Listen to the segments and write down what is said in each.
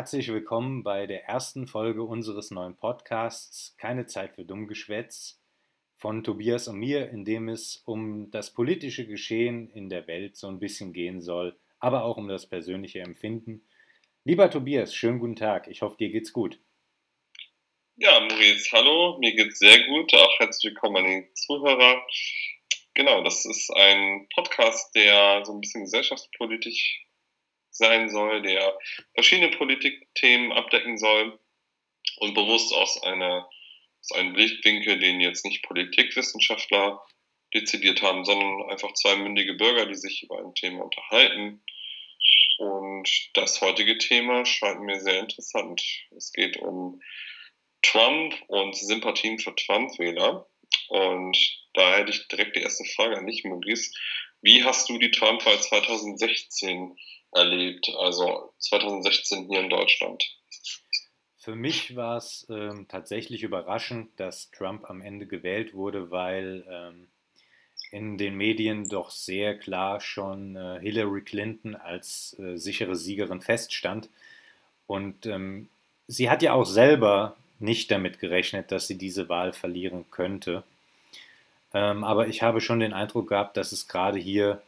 herzlich willkommen bei der ersten Folge unseres neuen Podcasts Keine Zeit für Dummgeschwätz von Tobias und mir, in dem es um das politische Geschehen in der Welt so ein bisschen gehen soll, aber auch um das persönliche Empfinden. Lieber Tobias, schönen guten Tag. Ich hoffe, dir geht's gut. Ja, Maurice, hallo, mir geht's sehr gut. Auch herzlich willkommen an die Zuhörer. Genau, das ist ein Podcast, der so ein bisschen gesellschaftspolitisch sein soll, der verschiedene Politikthemen abdecken soll und bewusst aus einer aus einem Blickwinkel, den jetzt nicht Politikwissenschaftler dezidiert haben, sondern einfach zwei mündige Bürger, die sich über ein Thema unterhalten. Und das heutige Thema scheint mir sehr interessant. Es geht um Trump und Sympathien für Trump-Wähler. Und da hätte ich direkt die erste Frage an dich, Maurice. Wie hast du die Trump-Wahl 2016 erlebt, also 2016 hier in Deutschland? Für mich war es ähm, tatsächlich überraschend, dass Trump am Ende gewählt wurde, weil ähm, in den Medien doch sehr klar schon äh, Hillary Clinton als äh, sichere Siegerin feststand. Und ähm, sie hat ja auch selber nicht damit gerechnet, dass sie diese Wahl verlieren könnte. Ähm, aber ich habe schon den Eindruck gehabt, dass es gerade hier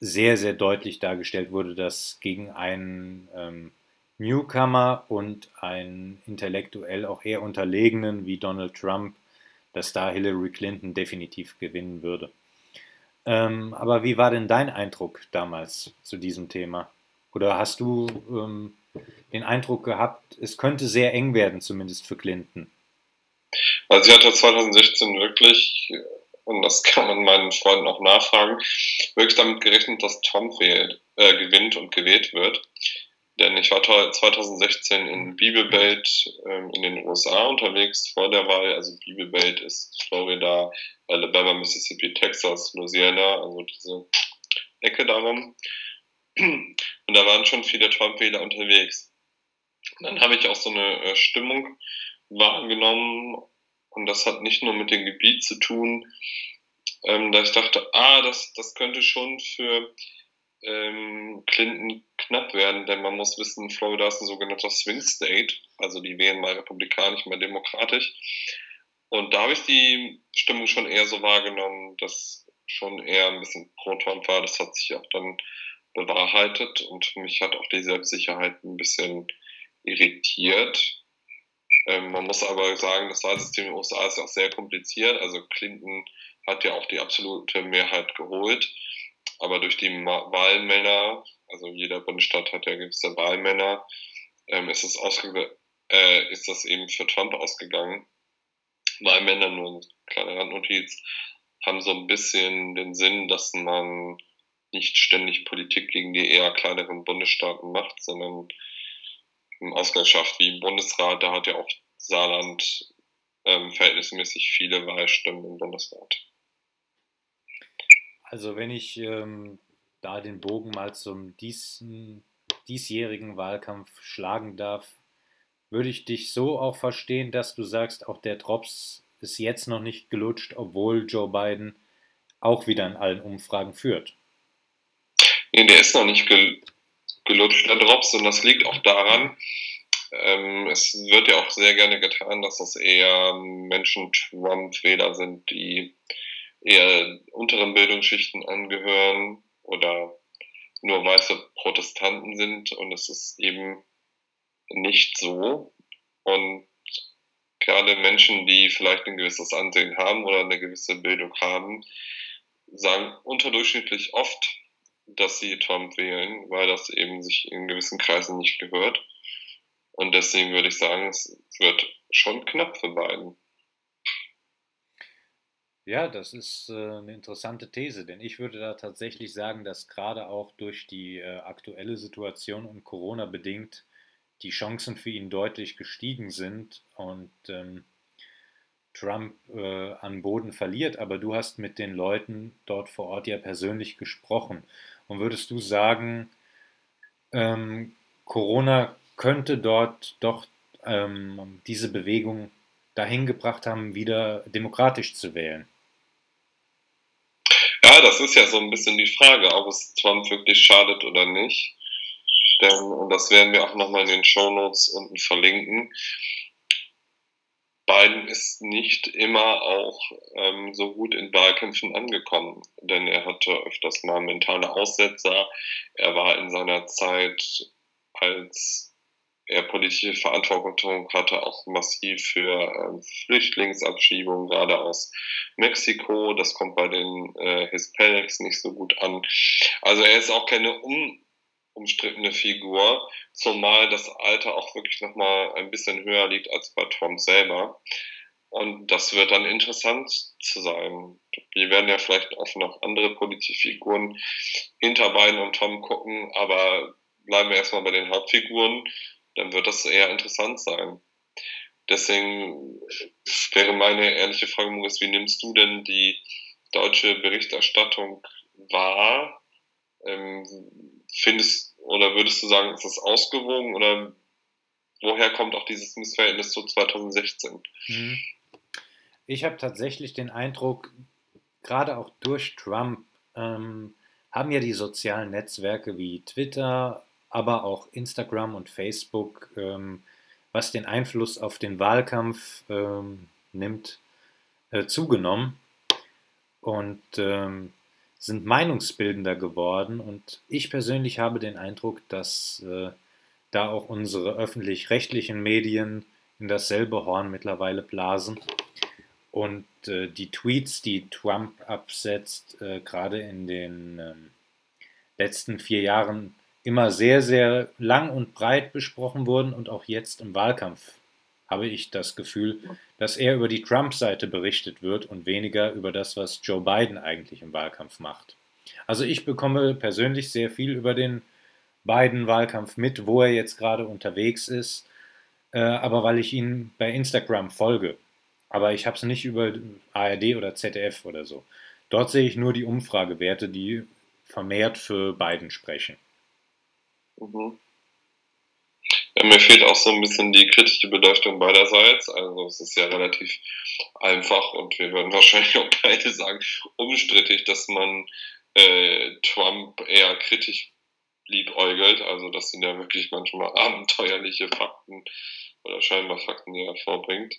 sehr, sehr deutlich dargestellt wurde, dass gegen einen ähm, Newcomer und einen intellektuell auch eher unterlegenen wie Donald Trump, dass da Hillary Clinton definitiv gewinnen würde. Ähm, aber wie war denn dein Eindruck damals zu diesem Thema? Oder hast du ähm, den Eindruck gehabt, es könnte sehr eng werden, zumindest für Clinton? Also sie hatte 2016 wirklich und das kann man meinen Freunden auch nachfragen, wirklich damit gerechnet, dass Trump wählt, äh, gewinnt und gewählt wird. Denn ich war 2016 in Bibelbelt ähm, in den USA unterwegs vor der Wahl. Also Bibelbelt ist Florida, Alabama, Mississippi, Texas, Louisiana, also diese Ecke darum. Und da waren schon viele Trump-Wähler unterwegs. Dann habe ich auch so eine äh, Stimmung wahrgenommen und das hat nicht nur mit dem Gebiet zu tun, ähm, da ich dachte, ah, das, das könnte schon für ähm, Clinton knapp werden, denn man muss wissen, Florida ist ein sogenannter Swing State, also die wählen mal republikanisch, mal demokratisch. Und da habe ich die Stimmung schon eher so wahrgenommen, dass schon eher ein bisschen pro-Trump war. Das hat sich auch dann bewahrheitet und mich hat auch die Selbstsicherheit ein bisschen irritiert. Ähm, man muss aber sagen, das Wahlsystem in den USA ist auch sehr kompliziert. Also Clinton hat ja auch die absolute Mehrheit geholt. Aber durch die Wahlmänner, also jeder Bundesstaat hat ja gewisse Wahlmänner, ähm, ist, ausge äh, ist das eben für Trump ausgegangen. Wahlmänner, nur eine kleine Randnotiz, haben so ein bisschen den Sinn, dass man nicht ständig Politik gegen die eher kleineren Bundesstaaten macht, sondern im Ausgleich schafft, wie im Bundesrat, da hat ja auch Saarland ähm, verhältnismäßig viele Wahlstimmen im Bundesrat. Also wenn ich ähm, da den Bogen mal zum diesen, diesjährigen Wahlkampf schlagen darf, würde ich dich so auch verstehen, dass du sagst, auch der Drops ist jetzt noch nicht gelutscht, obwohl Joe Biden auch wieder in allen Umfragen führt. Nee, der ist noch nicht gel gelutscht, der Drops, und das liegt auch daran, ähm, es wird ja auch sehr gerne getan, dass das eher Menschen Trump-Wähler sind, die eher unteren Bildungsschichten angehören oder nur weiße Protestanten sind und es ist eben nicht so. Und gerade Menschen, die vielleicht ein gewisses Ansehen haben oder eine gewisse Bildung haben, sagen unterdurchschnittlich oft, dass sie Trump wählen, weil das eben sich in gewissen Kreisen nicht gehört. Und deswegen würde ich sagen, es wird schon knapp für beiden. Ja, das ist äh, eine interessante These, denn ich würde da tatsächlich sagen, dass gerade auch durch die äh, aktuelle Situation und Corona bedingt die Chancen für ihn deutlich gestiegen sind und ähm, Trump äh, an Boden verliert. Aber du hast mit den Leuten dort vor Ort ja persönlich gesprochen. Und würdest du sagen, ähm, Corona könnte dort doch ähm, diese Bewegung dahin gebracht haben, wieder demokratisch zu wählen? Ja, das ist ja so ein bisschen die Frage, ob es Trump wirklich schadet oder nicht. Denn, und das werden wir auch nochmal in den Show Notes unten verlinken. Biden ist nicht immer auch ähm, so gut in Wahlkämpfen angekommen, denn er hatte öfters mal mentale Aussetzer. Er war in seiner Zeit, als er politische Verantwortung hatte, auch massiv für ähm, Flüchtlingsabschiebungen, gerade aus Mexiko. Das kommt bei den äh, Hispanics nicht so gut an. Also er ist auch keine un umstrittene Figur, zumal das Alter auch wirklich nochmal ein bisschen höher liegt als bei Trump selber. Und das wird dann interessant zu sein. Wir werden ja vielleicht auch noch andere Politikfiguren hinter Biden und Tom gucken, aber bleiben wir erstmal bei den Hauptfiguren, dann wird das eher interessant sein. Deswegen wäre meine ehrliche Frage, Moritz, wie nimmst du denn die deutsche Berichterstattung wahr? Ähm, findest oder würdest du sagen, ist das ausgewogen oder woher kommt auch dieses Missverhältnis zu 2016? Mhm. Ich habe tatsächlich den Eindruck, gerade auch durch Trump ähm, haben ja die sozialen Netzwerke wie Twitter, aber auch Instagram und Facebook, ähm, was den Einfluss auf den Wahlkampf ähm, nimmt, äh, zugenommen. Und ähm, sind meinungsbildender geworden und ich persönlich habe den Eindruck, dass äh, da auch unsere öffentlich-rechtlichen Medien in dasselbe Horn mittlerweile blasen und äh, die Tweets, die Trump absetzt, äh, gerade in den ähm, letzten vier Jahren immer sehr, sehr lang und breit besprochen wurden und auch jetzt im Wahlkampf habe ich das Gefühl, dass eher über die Trump-Seite berichtet wird und weniger über das, was Joe Biden eigentlich im Wahlkampf macht. Also ich bekomme persönlich sehr viel über den Biden-Wahlkampf mit, wo er jetzt gerade unterwegs ist, äh, aber weil ich ihn bei Instagram folge. Aber ich habe es nicht über ARD oder ZDF oder so. Dort sehe ich nur die Umfragewerte, die vermehrt für Biden sprechen. Mhm. Ja, mir fehlt auch so ein bisschen die kritische Beleuchtung beiderseits. Also es ist ja relativ einfach und wir würden wahrscheinlich auch beide sagen, umstrittig, dass man äh, Trump eher kritisch liebäugelt. Also das sind ja wirklich manchmal abenteuerliche Fakten oder scheinbar Fakten, die er vorbringt.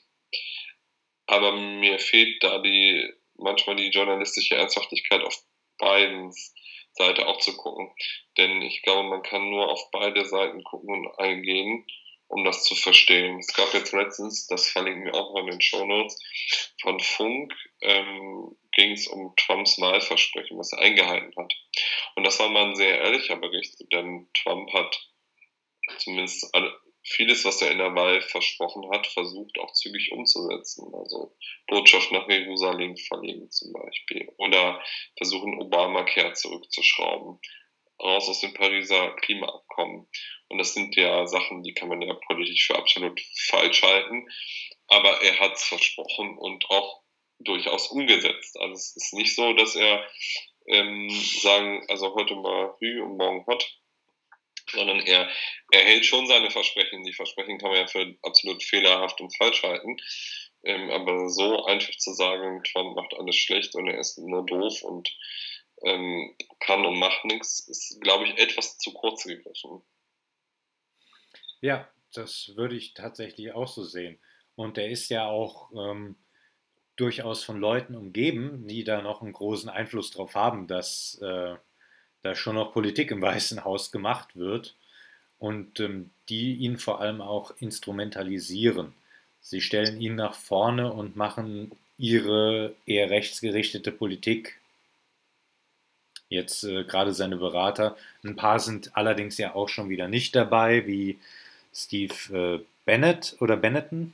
Aber mir fehlt da die manchmal die journalistische Ernsthaftigkeit auf Bidens Seite auch zu gucken. Denn ich glaube, man kann nur auf beide Seiten gucken und eingehen, um das zu verstehen. Es gab jetzt letztens, das verlinken wir auch mal in den Show Notes, von Funk ähm, ging es um Trumps Wahlversprechen, was er eingehalten hat. Und das war mal ein sehr ehrlicher Bericht, denn Trump hat zumindest alle, vieles, was er in der Wahl versprochen hat, versucht auch zügig umzusetzen. Also Botschaft nach Jerusalem verlegen zum Beispiel. Oder versuchen, Obamacare zurückzuschrauben. Raus aus dem Pariser Klimaabkommen. Und das sind ja Sachen, die kann man ja politisch für absolut falsch halten. Aber er hat es versprochen und auch durchaus umgesetzt. Also es ist nicht so, dass er ähm, sagen, also heute mal Hü und morgen Hot sondern er, er hält schon seine Versprechen. Die Versprechen kann man ja für absolut fehlerhaft und falsch halten. Ähm, aber so einfach zu sagen, Trump macht alles schlecht und er ist nur doof und ähm, kann und macht nichts, ist, glaube ich, etwas zu kurz gegriffen. Ja, das würde ich tatsächlich auch so sehen. Und er ist ja auch ähm, durchaus von Leuten umgeben, die da noch einen großen Einfluss drauf haben, dass äh, da schon noch Politik im Weißen Haus gemacht wird und ähm, die ihn vor allem auch instrumentalisieren. Sie stellen ihn nach vorne und machen ihre eher rechtsgerichtete Politik. Jetzt äh, gerade seine Berater. Ein paar sind allerdings ja auch schon wieder nicht dabei, wie Steve äh, Bennett oder Benetton.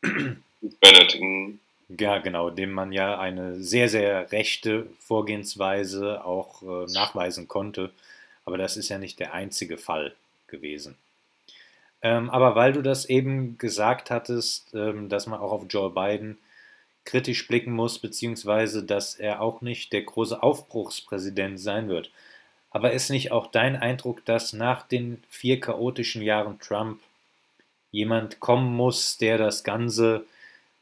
Benetton. Ja, genau, dem man ja eine sehr, sehr rechte Vorgehensweise auch äh, nachweisen konnte. Aber das ist ja nicht der einzige Fall gewesen. Ähm, aber weil du das eben gesagt hattest, ähm, dass man auch auf Joe Biden kritisch blicken muss, beziehungsweise dass er auch nicht der große Aufbruchspräsident sein wird. Aber ist nicht auch dein Eindruck, dass nach den vier chaotischen Jahren Trump jemand kommen muss, der das Ganze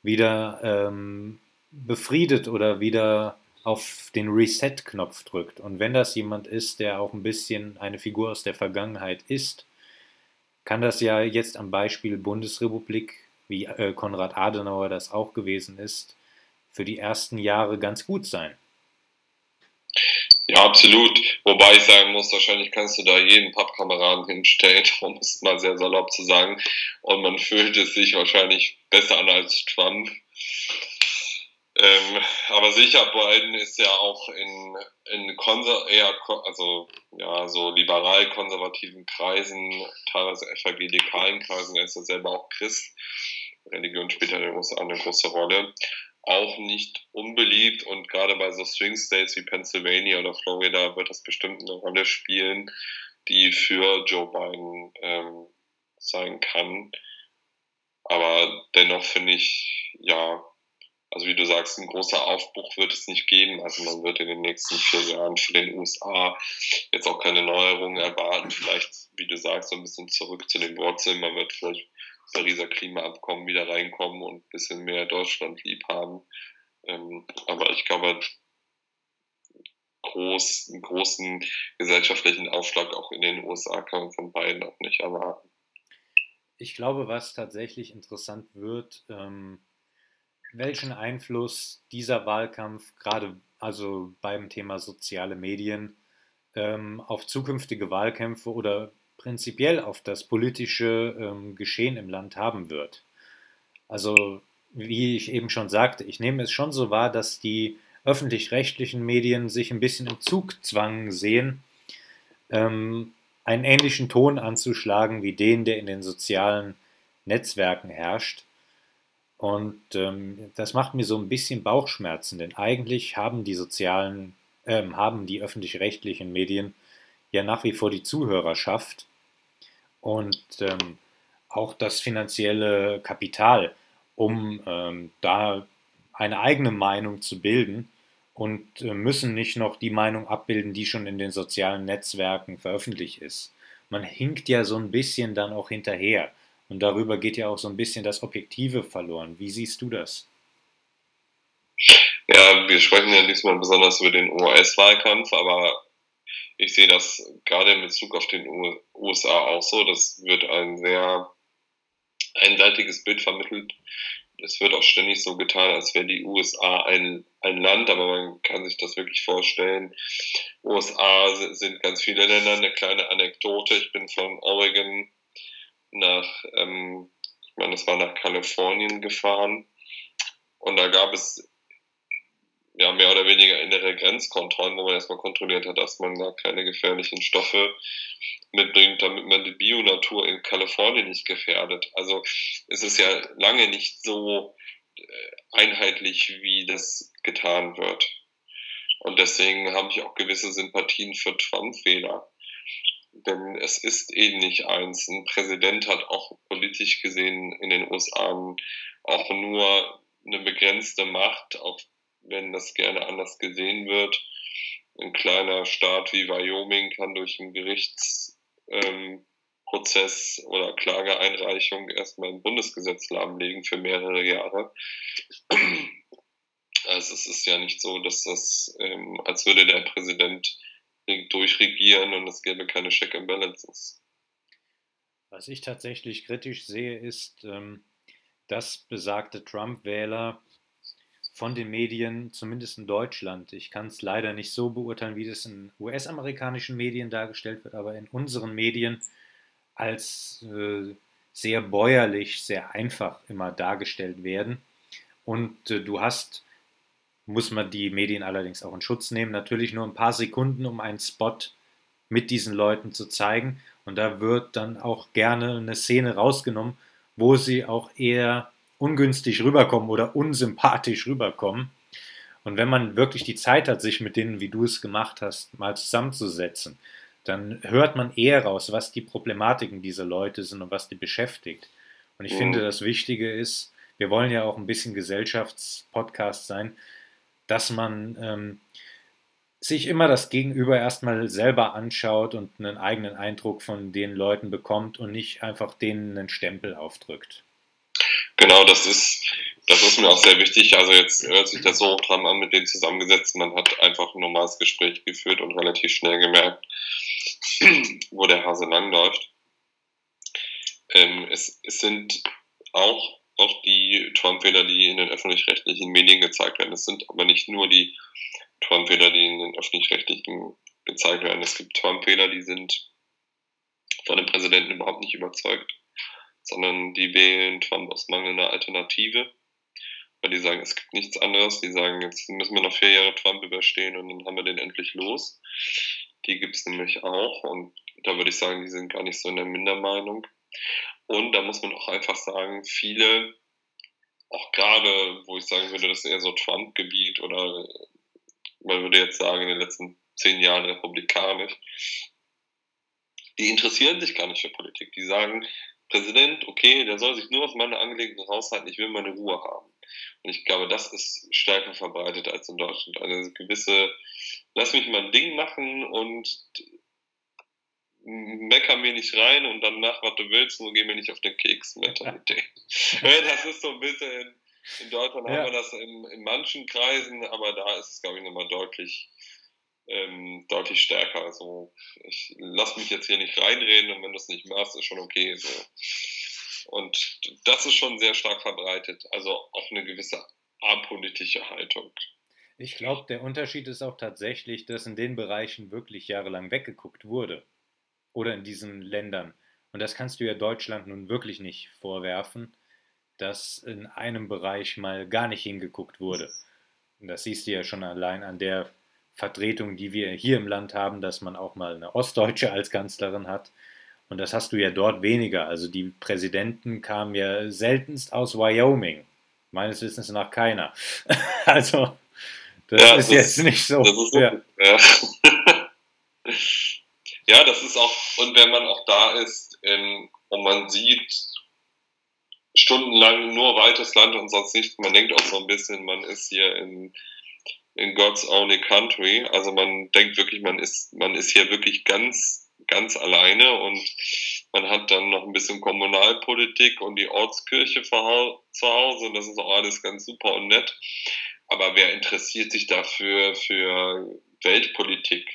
wieder ähm, befriedet oder wieder auf den Reset-Knopf drückt. Und wenn das jemand ist, der auch ein bisschen eine Figur aus der Vergangenheit ist, kann das ja jetzt am Beispiel Bundesrepublik, wie äh, Konrad Adenauer das auch gewesen ist, für die ersten Jahre ganz gut sein. Ja, absolut. Wobei ich sagen muss, wahrscheinlich kannst du da jeden Pappkameraden hinstellen, um es mal sehr salopp zu sagen. Und man fühlt es sich wahrscheinlich besser an als Trump. Ähm, aber sicher, Biden ist ja auch in, in konser eher, also, ja, so liberal-konservativen Kreisen, teilweise evangelikalen Kreisen, er ist ja selber auch Christ. Religion spielt eine eine große Rolle. Auch nicht unbeliebt und gerade bei so Swing States wie Pennsylvania oder Florida wird das bestimmt eine Rolle spielen, die für Joe Biden ähm, sein kann. Aber dennoch finde ich, ja, also wie du sagst, ein großer Aufbruch wird es nicht geben. Also man wird in den nächsten vier Jahren für den USA jetzt auch keine Neuerungen erwarten. Vielleicht, wie du sagst, so ein bisschen zurück zu den Wurzeln. Man wird vielleicht Pariser Klimaabkommen wieder reinkommen und ein bisschen mehr Deutschland lieb haben. Ähm, aber ich glaube, groß, einen großen gesellschaftlichen Aufschlag auch in den USA kann man von beiden auch nicht erwarten. Ich glaube, was tatsächlich interessant wird, ähm, welchen Einfluss dieser Wahlkampf gerade also beim Thema soziale Medien ähm, auf zukünftige Wahlkämpfe oder prinzipiell auf das politische ähm, Geschehen im Land haben wird. Also wie ich eben schon sagte, ich nehme es schon so wahr, dass die öffentlich-rechtlichen Medien sich ein bisschen im Zugzwang sehen, ähm, einen ähnlichen Ton anzuschlagen wie den, der in den sozialen Netzwerken herrscht. Und ähm, das macht mir so ein bisschen Bauchschmerzen, denn eigentlich haben die sozialen, äh, haben die öffentlich-rechtlichen Medien ja nach wie vor die Zuhörerschaft und ähm, auch das finanzielle Kapital, um ähm, da eine eigene Meinung zu bilden und äh, müssen nicht noch die Meinung abbilden, die schon in den sozialen Netzwerken veröffentlicht ist. Man hinkt ja so ein bisschen dann auch hinterher. Und darüber geht ja auch so ein bisschen das Objektive verloren. Wie siehst du das? Ja, wir sprechen ja diesmal besonders über den US-Wahlkampf, aber ich sehe das gerade in Bezug auf den USA auch so. Das wird ein sehr einseitiges Bild vermittelt. Es wird auch ständig so getan, als wäre die USA ein, ein Land, aber man kann sich das wirklich vorstellen. USA sind ganz viele Länder. Eine kleine Anekdote. Ich bin von Oregon nach, ähm, ich meine, es war nach Kalifornien gefahren. Und da gab es ja, mehr oder weniger innere Grenzkontrollen, wo man erstmal kontrolliert hat, dass man da keine gefährlichen Stoffe mitbringt, damit man die Bionatur in Kalifornien nicht gefährdet. Also es ist ja lange nicht so äh, einheitlich, wie das getan wird. Und deswegen habe ich auch gewisse Sympathien für Trump-Wähler. Denn es ist eh nicht eins. Ein Präsident hat auch politisch gesehen in den USA auch nur eine begrenzte Macht, auch wenn das gerne anders gesehen wird. Ein kleiner Staat wie Wyoming kann durch einen Gerichtsprozess ähm, oder Klageeinreichung erstmal ein Bundesgesetz lahmlegen für mehrere Jahre. Also es ist ja nicht so, dass das, ähm, als würde der Präsident durchregieren und es gäbe keine Check and Balances. Was ich tatsächlich kritisch sehe, ist, ähm, dass besagte Trump-Wähler von den Medien, zumindest in Deutschland. Ich kann es leider nicht so beurteilen, wie das in US-amerikanischen Medien dargestellt wird, aber in unseren Medien als äh, sehr bäuerlich, sehr einfach immer dargestellt werden. Und äh, du hast, muss man die Medien allerdings auch in Schutz nehmen, natürlich nur ein paar Sekunden, um einen Spot mit diesen Leuten zu zeigen. Und da wird dann auch gerne eine Szene rausgenommen, wo sie auch eher ungünstig rüberkommen oder unsympathisch rüberkommen. Und wenn man wirklich die Zeit hat, sich mit denen, wie du es gemacht hast, mal zusammenzusetzen, dann hört man eher raus, was die Problematiken dieser Leute sind und was die beschäftigt. Und ich mhm. finde, das Wichtige ist, wir wollen ja auch ein bisschen Gesellschaftspodcast sein, dass man ähm, sich immer das Gegenüber erstmal selber anschaut und einen eigenen Eindruck von den Leuten bekommt und nicht einfach denen einen Stempel aufdrückt. Genau, das ist, das ist mir auch sehr wichtig. Also jetzt hört sich das so dran an, mit denen zusammengesetzt. Man hat einfach ein normales Gespräch geführt und relativ schnell gemerkt, wo der Hase langläuft. Ähm, es, es sind auch, auch die Trump-Wähler, die in den öffentlich-rechtlichen Medien gezeigt werden. Es sind aber nicht nur die Trump-Wähler, die in den öffentlich-rechtlichen gezeigt werden. Es gibt Trump-Wähler, die sind von dem Präsidenten überhaupt nicht überzeugt, sondern die wählen Trump aus mangelnder Alternative. Weil die sagen, es gibt nichts anderes. Die sagen, jetzt müssen wir noch vier Jahre Trump überstehen und dann haben wir den endlich los. Die gibt es nämlich auch. Und da würde ich sagen, die sind gar nicht so in der Mindermeinung. Und da muss man auch einfach sagen, viele, auch gerade, wo ich sagen würde, das ist eher so Trump-Gebiet oder man würde jetzt sagen, in den letzten zehn Jahren republikanisch, die interessieren sich gar nicht für Politik. Die sagen, Präsident, okay, der soll sich nur auf meine Angelegenheiten raushalten, ich will meine Ruhe haben. Und ich glaube, das ist stärker verbreitet als in Deutschland. Eine gewisse, lass mich mal ein Ding machen und mecker mir nicht rein und dann mach, was du willst, nur geh mir nicht auf den Keks Mentalität. das ist so ein bisschen, in Deutschland ja. haben wir das in, in manchen Kreisen, aber da ist es, glaube ich, nochmal deutlich, ähm, deutlich stärker. Also ich lass mich jetzt hier nicht reinreden und wenn du es nicht machst, ist schon okay. So. Und das ist schon sehr stark verbreitet. Also auch eine gewisse apolitische Haltung. Ich glaube, der Unterschied ist auch tatsächlich, dass in den Bereichen wirklich jahrelang weggeguckt wurde. Oder in diesen Ländern. Und das kannst du ja Deutschland nun wirklich nicht vorwerfen, dass in einem Bereich mal gar nicht hingeguckt wurde. Und das siehst du ja schon allein an der Vertretung, die wir hier im Land haben, dass man auch mal eine Ostdeutsche als Kanzlerin hat. Und das hast du ja dort weniger. Also die Präsidenten kamen ja seltenst aus Wyoming. Meines Wissens nach keiner. also das ja, ist das, jetzt nicht so. Ist ja. Ja. ja. das ist auch, und wenn man auch da ist in, und man sieht stundenlang nur weites Land und sonst nichts, man denkt auch so ein bisschen, man ist hier in in God's Only Country. Also man denkt wirklich, man ist, man ist hier wirklich ganz, ganz alleine und man hat dann noch ein bisschen Kommunalpolitik und die Ortskirche zu Hause und das ist auch alles ganz super und nett. Aber wer interessiert sich dafür für Weltpolitik?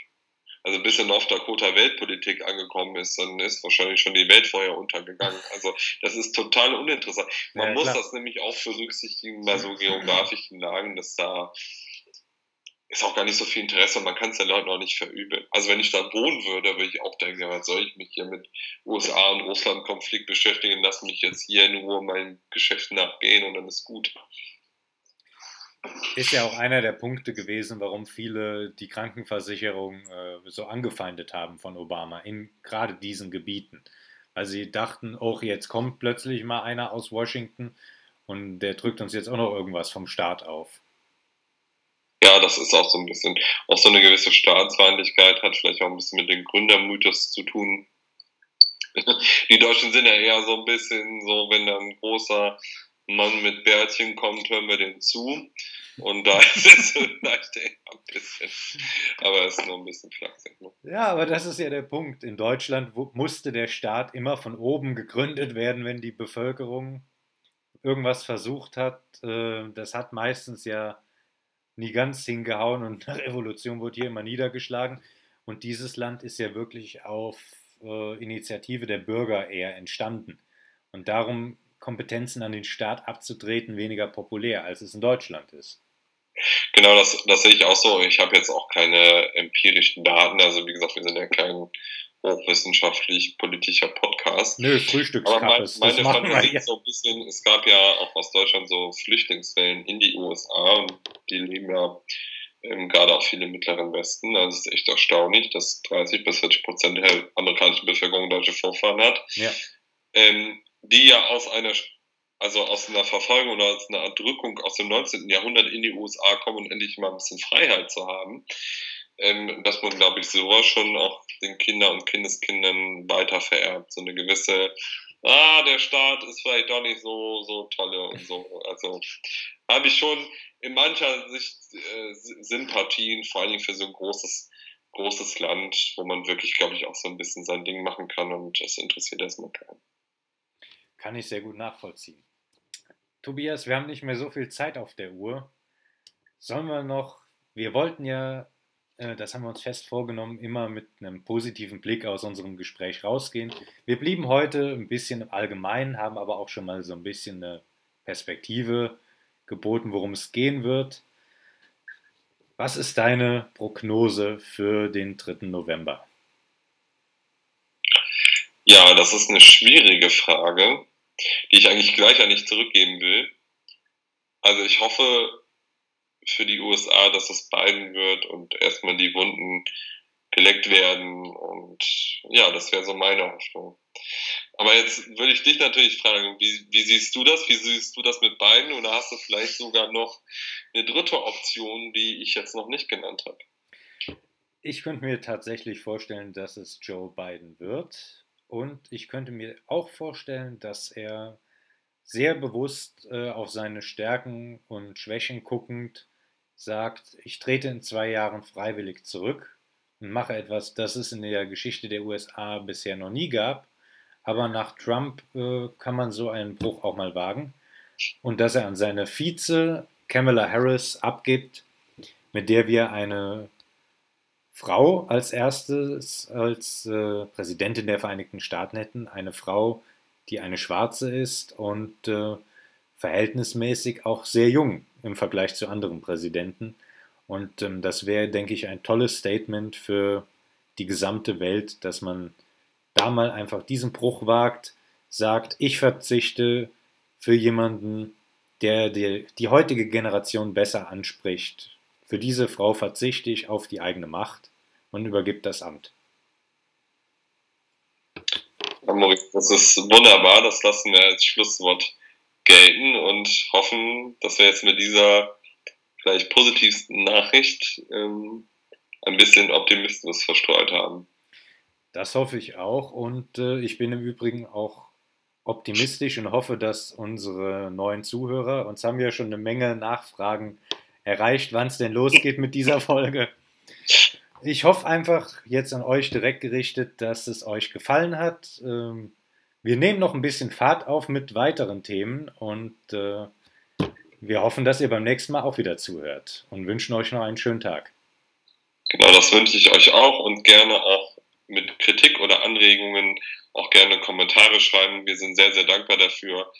Also bis in North Dakota Weltpolitik angekommen ist, dann ist wahrscheinlich schon die Welt vorher untergegangen. Also das ist total uninteressant. Man ja, muss das nämlich auch berücksichtigen bei so geografischen Lagen, dass da ist auch gar nicht so viel Interesse man kann es den Leuten auch nicht verübeln. Also wenn ich da wohnen würde, würde ich auch denken, was soll ich mich hier mit USA und Russland-Konflikt beschäftigen, lass mich jetzt hier in Ruhe meinem Geschäft nachgehen und dann ist gut. Ist ja auch einer der Punkte gewesen, warum viele die Krankenversicherung äh, so angefeindet haben von Obama, in gerade diesen Gebieten. Weil sie dachten, oh, jetzt kommt plötzlich mal einer aus Washington und der drückt uns jetzt auch noch irgendwas vom Staat auf ja, das ist auch so ein bisschen, auch so eine gewisse Staatsfeindlichkeit, hat vielleicht auch ein bisschen mit dem Gründermythos zu tun. Die Deutschen sind ja eher so ein bisschen so, wenn da ein großer Mann mit Bärtchen kommt, hören wir den zu. Und da ist es vielleicht eher ein bisschen, aber es ist nur ein bisschen flachsig. Ne? Ja, aber das ist ja der Punkt. In Deutschland musste der Staat immer von oben gegründet werden, wenn die Bevölkerung irgendwas versucht hat. Äh, das hat meistens ja nie ganz hingehauen und eine Revolution wurde hier immer niedergeschlagen. Und dieses Land ist ja wirklich auf äh, Initiative der Bürger eher entstanden. Und darum Kompetenzen an den Staat abzutreten weniger populär, als es in Deutschland ist. Genau, das, das sehe ich auch so. Ich habe jetzt auch keine empirischen Daten. Also wie gesagt, wir sind ja kein hochwissenschaftlich-politischer Podcast. Nö, Frühstückskappe. Aber mein, meine Fantasie ist so ein bisschen, es gab ja auch aus Deutschland so Flüchtlingswellen in die USA und die leben ja ähm, gerade auch viele im Mittleren Westen. Also es ist echt erstaunlich, dass 30 bis 40 Prozent der amerikanischen Bevölkerung deutsche Vorfahren hat. Ja. Ähm, die ja aus einer also aus einer Verfolgung oder aus einer Erdrückung aus dem 19. Jahrhundert in die USA kommen und endlich mal ein bisschen Freiheit zu haben ähm, dass man, glaube ich, sowas schon auch den Kindern und Kindeskindern weiter vererbt. So eine gewisse, ah, der Staat ist vielleicht doch nicht so, so tolle und so. Also habe ich schon in mancher Sicht äh, Sympathien, vor allen Dingen für so ein großes, großes Land, wo man wirklich, glaube ich, auch so ein bisschen sein Ding machen kann und das interessiert erstmal keinen. Kann ich sehr gut nachvollziehen. Tobias, wir haben nicht mehr so viel Zeit auf der Uhr. Sollen wir noch, wir wollten ja, das haben wir uns fest vorgenommen, immer mit einem positiven Blick aus unserem Gespräch rausgehen. Wir blieben heute ein bisschen im Allgemeinen, haben aber auch schon mal so ein bisschen eine Perspektive geboten, worum es gehen wird. Was ist deine Prognose für den 3. November? Ja, das ist eine schwierige Frage, die ich eigentlich gleich an dich zurückgeben will. Also ich hoffe für die USA, dass es Biden wird und erstmal die Wunden geleckt werden. Und ja, das wäre so meine Hoffnung. Aber jetzt würde ich dich natürlich fragen, wie, wie, siehst du das? Wie siehst du das mit beiden? Oder hast du vielleicht sogar noch eine dritte Option, die ich jetzt noch nicht genannt habe? Ich könnte mir tatsächlich vorstellen, dass es Joe Biden wird. Und ich könnte mir auch vorstellen, dass er sehr bewusst äh, auf seine Stärken und Schwächen guckend sagt, ich trete in zwei Jahren freiwillig zurück und mache etwas, das es in der Geschichte der USA bisher noch nie gab. Aber nach Trump äh, kann man so einen Bruch auch mal wagen. Und dass er an seine Vize Kamala Harris abgibt, mit der wir eine Frau als erstes, als äh, Präsidentin der Vereinigten Staaten hätten. Eine Frau, die eine Schwarze ist und äh, verhältnismäßig auch sehr jung im Vergleich zu anderen Präsidenten. Und ähm, das wäre, denke ich, ein tolles Statement für die gesamte Welt, dass man da mal einfach diesen Bruch wagt, sagt, ich verzichte für jemanden, der die, die heutige Generation besser anspricht. Für diese Frau verzichte ich auf die eigene Macht und übergibt das Amt. Das ist wunderbar. Das lassen wir als Schlusswort gelten und hoffen, dass wir jetzt mit dieser vielleicht positivsten Nachricht ähm, ein bisschen Optimismus verstreut haben. Das hoffe ich auch und äh, ich bin im Übrigen auch optimistisch und hoffe, dass unsere neuen Zuhörer, uns haben ja schon eine Menge Nachfragen erreicht, wann es denn losgeht mit dieser Folge. Ich hoffe einfach jetzt an euch direkt gerichtet, dass es euch gefallen hat. Ähm, wir nehmen noch ein bisschen Fahrt auf mit weiteren Themen und äh, wir hoffen, dass ihr beim nächsten Mal auch wieder zuhört und wünschen euch noch einen schönen Tag. Genau, das wünsche ich euch auch und gerne auch mit Kritik oder Anregungen auch gerne Kommentare schreiben. Wir sind sehr, sehr dankbar dafür.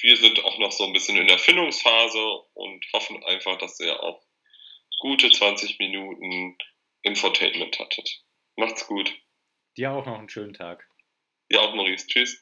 Wir sind auch noch so ein bisschen in der Findungsphase und hoffen einfach, dass ihr auch gute 20 Minuten Infotainment hattet. Macht's gut. Dir auch noch einen schönen Tag. Ja, auch Maurice. Tschüss.